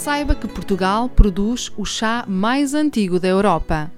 Saiba que Portugal produz o chá mais antigo da Europa.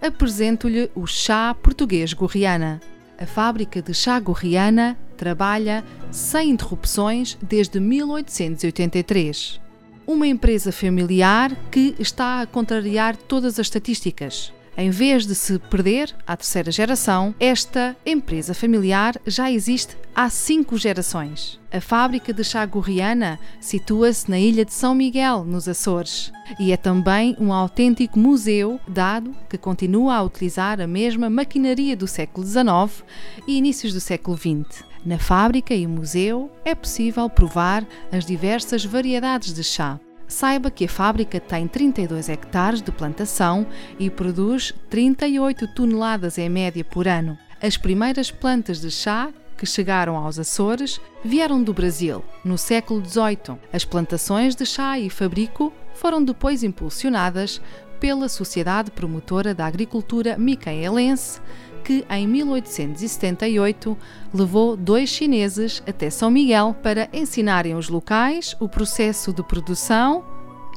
Apresento-lhe o chá português Gorriana. A fábrica de chá Gorriana trabalha sem interrupções desde 1883. Uma empresa familiar que está a contrariar todas as estatísticas. Em vez de se perder à terceira geração, esta empresa familiar já existe há cinco gerações. A fábrica de chá gorriana situa-se na ilha de São Miguel, nos Açores, e é também um autêntico museu, dado que continua a utilizar a mesma maquinaria do século XIX e inícios do século XX. Na fábrica e museu é possível provar as diversas variedades de chá saiba que a fábrica tem 32 hectares de plantação e produz 38 toneladas em média por ano. As primeiras plantas de chá que chegaram aos Açores vieram do Brasil, no século XVIII. As plantações de chá e fabrico foram depois impulsionadas pela Sociedade Promotora da Agricultura Micaelense, que em 1878 levou dois chineses até São Miguel para ensinarem os locais o processo de produção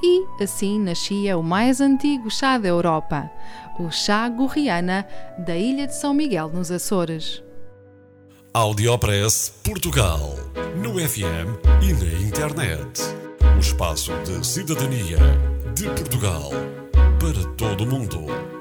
e assim nascia o mais antigo chá da Europa, o chá gorriana da ilha de São Miguel nos Açores. Audiopress Portugal, no FM e na internet. O espaço de cidadania de Portugal para todo o mundo